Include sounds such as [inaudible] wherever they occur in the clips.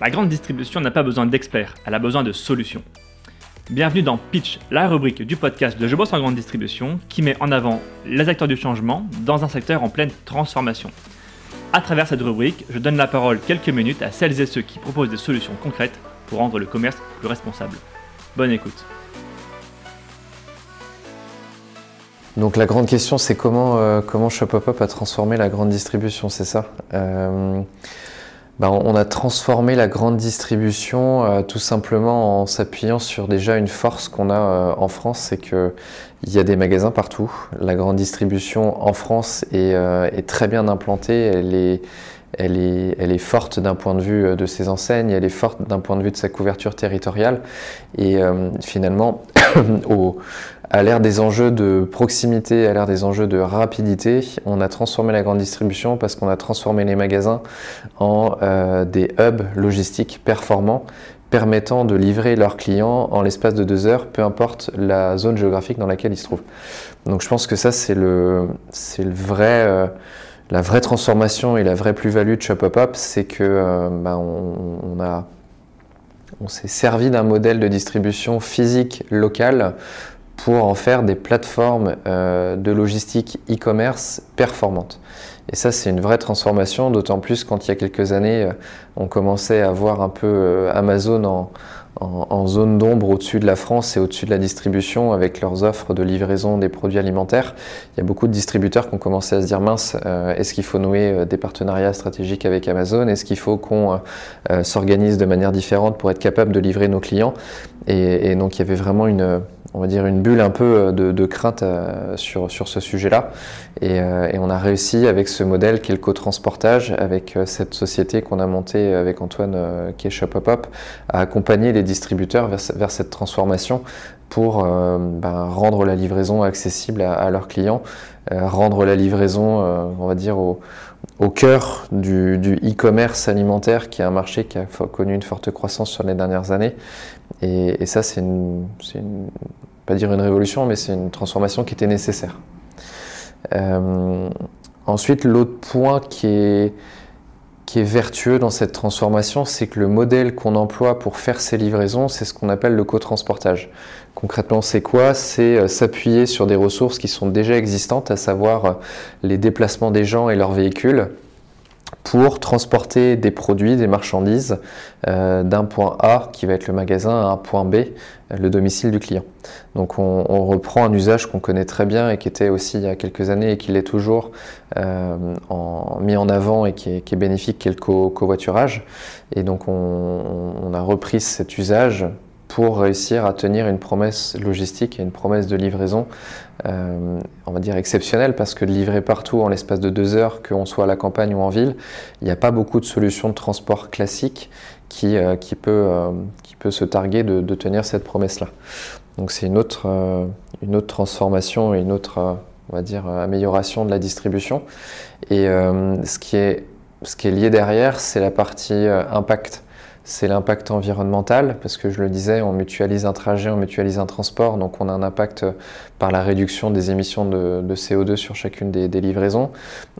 La grande distribution n'a pas besoin d'experts, elle a besoin de solutions. Bienvenue dans Pitch, la rubrique du podcast de Je bosse en grande distribution qui met en avant les acteurs du changement dans un secteur en pleine transformation. À travers cette rubrique, je donne la parole quelques minutes à celles et ceux qui proposent des solutions concrètes pour rendre le commerce plus responsable. Bonne écoute. Donc la grande question, c'est comment, euh, comment Shopopop a transformé la grande distribution, c'est ça? Euh, ben, On a transformé la grande distribution euh, tout simplement en s'appuyant sur déjà une force qu'on a en France, c'est qu'il y a des magasins partout. La grande distribution en France est, est très bien implantée, elle est, forte d'un point de vue de ses enseignes, elle est forte d'un point de vue de sa couverture territoriale. Et finalement, [coughs] au, à l'ère des enjeux de proximité, à l'ère des enjeux de rapidité, on a transformé la grande distribution parce qu'on a transformé les magasins en euh, des hubs logistiques performants permettant de livrer leurs clients en l'espace de deux heures, peu importe la zone géographique dans laquelle ils se trouvent. Donc je pense que ça c'est le, vrai, euh, la vraie transformation et la vraie plus-value de Shopopop, c'est que euh, ben, on, s'est servi d'un modèle de distribution physique locale pour en faire des plateformes euh, de logistique e-commerce performantes. Et ça, c'est une vraie transformation, d'autant plus quand il y a quelques années, euh, on commençait à voir un peu Amazon en, en, zone d'ombre au-dessus de la France et au-dessus de la distribution avec leurs offres de livraison des produits alimentaires. Il y a beaucoup de distributeurs qui ont commencé à se dire mince, est-ce qu'il faut nouer des partenariats stratégiques avec Amazon? Est-ce qu'il faut qu'on s'organise de manière différente pour être capable de livrer nos clients? Et, et donc il y avait vraiment une on va dire, une bulle un peu euh, de, crainte euh, sur, sur ce sujet-là. Euh, et, on a réussi avec ce modèle qui est co-transportage, avec cette société qu'on a montée avec Antoine qui est Shopopop, à accompagner les distributeurs vers, vers cette transformation pour ben, rendre la livraison accessible à, leurs clients, rendre la livraison, on va dire, au, au cœur du e-commerce alimentaire, qui est un marché qui a connu une forte croissance sur les dernières années. Et, ça, c'est une, pas dire une révolution, mais c'est une transformation qui était nécessaire. Euh, ensuite, l'autre point qui est, qui est vertueux dans cette transformation, c'est que le modèle qu'on emploie pour faire ces livraisons, c'est ce qu'on appelle le co-transportage. Concrètement, c'est quoi? C'est euh, s'appuyer sur des ressources qui sont déjà existantes, à savoir euh, les déplacements des gens et leurs véhicules, pour transporter des produits, des marchandises euh, d'un point A, qui va être le magasin, à un point B, euh, le domicile du client. Donc on, reprend un usage qu'on connaît très bien et qui était aussi il y a quelques années et qui l'est toujours euh, mis en avant et qui est, bénéfique, qui est le covoiturage. et donc on, a repris cet usage pour réussir à tenir une promesse logistique et une promesse de livraison, euh, on va dire exceptionnelle, parce que de livrer partout en l'espace de deux heures, qu'on soit à la campagne ou en ville, il n'y a pas beaucoup de solutions de transport classiques qui, euh, qui, peut, euh, se targuer de, de tenir cette promesse-là. Donc c'est une autre, une autre transformation et une autre, on va dire, amélioration de la distribution. Et ce, qui est, ce qui est lié derrière, c'est la partie impact c'est l'impact environnemental, parce que je le disais, on mutualise un trajet, on mutualise un transport, donc on a un impact par la réduction des émissions de, CO2 sur chacune des, livraisons.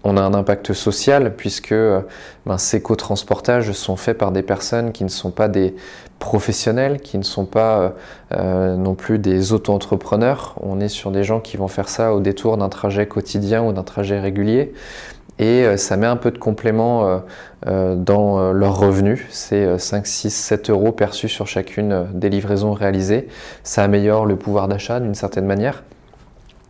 On a un impact social, puisque ben, ces co-transportages sont faits par des personnes qui ne sont pas des professionnels, qui ne sont pas euh, non plus des auto-entrepreneurs. On est sur des gens qui vont faire ça au détour d'un trajet quotidien ou d'un trajet régulier et euh, ça met un peu de complément euh, euh, dans leurs revenus. C'est 5, 6, 7 euros perçus sur chacune des livraisons réalisées. Ça améliore le pouvoir d'achat d'une certaine manière.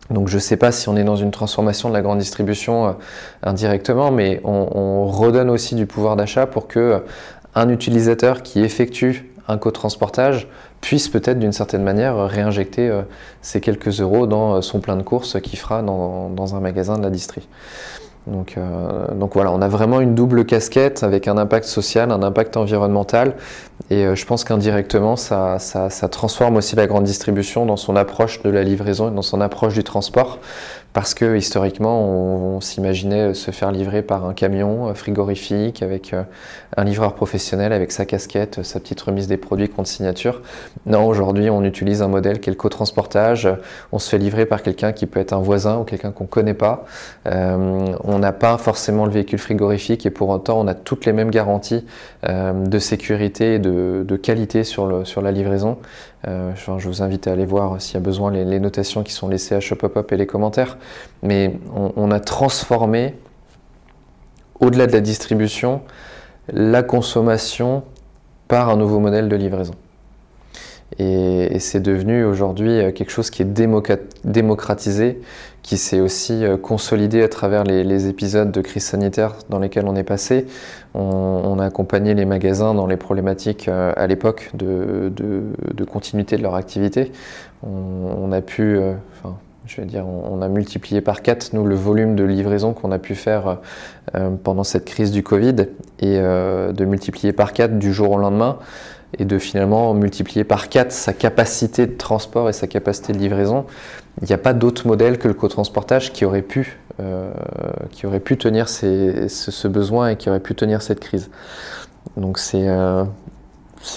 Donc je ne sais pas si on est dans une transformation de la grande distribution indirectement, mais on, redonne aussi du pouvoir d'achat pour que un utilisateur qui effectue un co-transportage puisse peut-être d'une certaine manière réinjecter ces quelques euros dans son plein de courses qu'il fera dans, dans un magasin de la distrie. Donc, euh, donc, voilà, on a vraiment une double casquette avec un impact social, un impact environnemental. Et euh, je pense qu'indirectement, ça, ça, ça, transforme aussi la grande distribution dans son approche de la livraison et dans son approche du transport. Parce que historiquement, on, s'imaginait se faire livrer par un camion frigorifique avec un livreur professionnel avec sa casquette, sa petite remise des produits contre signature. Non, aujourd'hui, on utilise un modèle qui est le co-transportage. On se fait livrer par quelqu'un qui peut être un voisin ou quelqu'un qu'on ne connaît pas. on n'a pas forcément le véhicule frigorifique et pour autant, on a toutes les mêmes garanties de sécurité et de, qualité sur, sur la livraison. Euh, je vous invite à aller voir s'il y a besoin les, notations qui sont laissées à Shopopop et les commentaires. Mais on, a transformé, au-delà de la distribution, la consommation par un nouveau modèle de livraison. Et, c'est devenu aujourd'hui euh, quelque chose qui est démocratisé, qui s'est aussi euh, consolidé à travers les, épisodes de crise sanitaire dans lesquels on est passé. On, a accompagné les magasins dans les problématiques euh, à l'époque de, continuité de leur activité. On, a pu, enfin, je vais dire, on, a multiplié par 4 nous le volume de livraison qu'on a pu faire pendant cette crise du Covid et de multiplier par 4 du jour au lendemain et de finalement multiplier par 4 sa capacité de transport et sa capacité de livraison. Il n'y a pas d'autre modèle que le cotransportage qui aurait pu, euh, qui aurait pu tenir ce, besoin et qui aurait pu tenir cette crise. Donc c'est euh,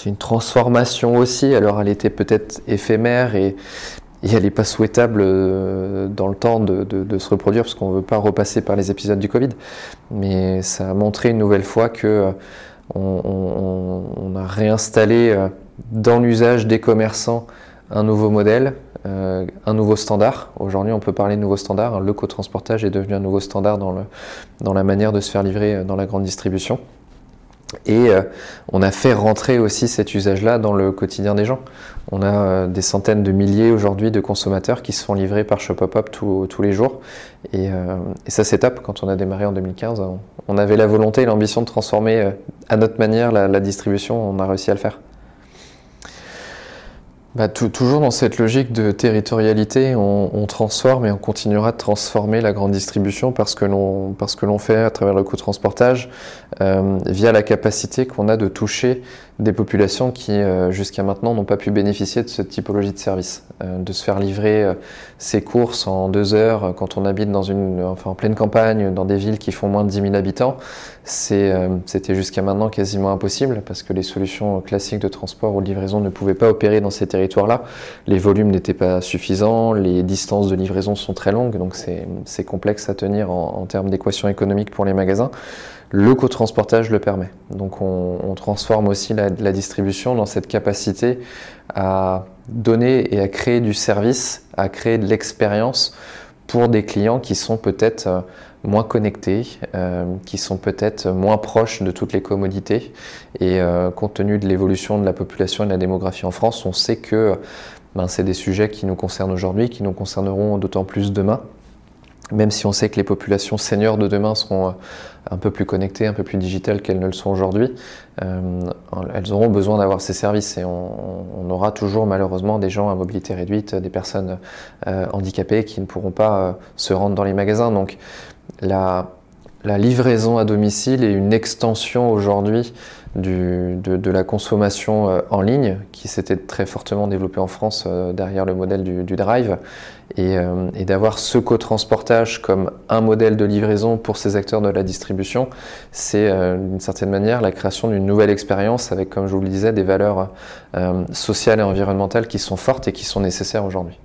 une transformation aussi. Alors elle était peut-être éphémère et, elle n'est pas souhaitable euh, dans le temps de, de se reproduire parce qu'on ne veut pas repasser par les épisodes du Covid. Mais ça a montré une nouvelle fois que on, a réinstallé euh, dans l'usage des commerçants un nouveau modèle, euh, un nouveau standard. Aujourd'hui, on peut parler de nouveau standard. Le co-transportage est devenu un nouveau standard dans, la manière de se faire livrer euh, dans la grande distribution. Et on a fait rentrer aussi cet usage-là dans le quotidien des gens. On a des centaines de milliers aujourd'hui de consommateurs qui se font livrer par Shopopop tous les jours. Et, ça, c'est top. Quand on a démarré en 2015, on, avait la volonté et l'ambition de transformer à notre manière la distribution. On a réussi à le faire. Bah, toujours dans cette logique de territorialité, on, transforme et on continuera de transformer la grande distribution parce que l'on que l'on fait à travers le co-transportage euh, via la capacité qu'on a de toucher des populations qui euh, jusqu'à maintenant n'ont pas pu bénéficier de cette typologie de service, euh, de se faire livrer ses courses en deux heures quand on habite dans une enfin en pleine campagne dans des villes qui font moins de 10 000 habitants, c'était jusqu'à maintenant quasiment impossible parce que les solutions classiques de transport ou de livraison ne pouvaient pas opérer dans ces territoires territoire-là. Les volumes n'étaient pas suffisants, les distances de livraison sont très longues, donc c'est complexe à tenir en, termes d'équation économique pour les magasins. Le co-transportage le permet. Donc on, transforme aussi la, la, distribution dans cette capacité à donner et à créer du service, à créer de l'expérience pour des clients qui sont peut-être euh, moins connectés, euh, qui sont peut-être moins proches de toutes les commodités. Et euh, compte tenu de l'évolution de la population et de la démographie en France, on sait que ben, c'est des sujets qui nous concernent aujourd'hui, qui nous concerneront d'autant plus demain même si on sait que les populations seniors de demain seront euh, un peu plus connectées, un peu plus digitales qu'elles ne le sont aujourd'hui, elles auront besoin d'avoir ces services et on, aura toujours malheureusement des gens à mobilité réduite, des personnes handicapées qui ne pourront pas se rendre dans les magasins. Donc la, livraison à domicile est une extension aujourd'hui de, la consommation euh, en ligne qui s'était très fortement développée en France euh, derrière le modèle du, drive euh, et, d'avoir ce co-transportage comme un modèle de livraison pour ces acteurs de la distribution, c'est d'une certaine manière la création d'une nouvelle expérience avec, comme je vous le disais, des valeurs sociales et environnementales qui sont fortes et qui sont nécessaires aujourd'hui.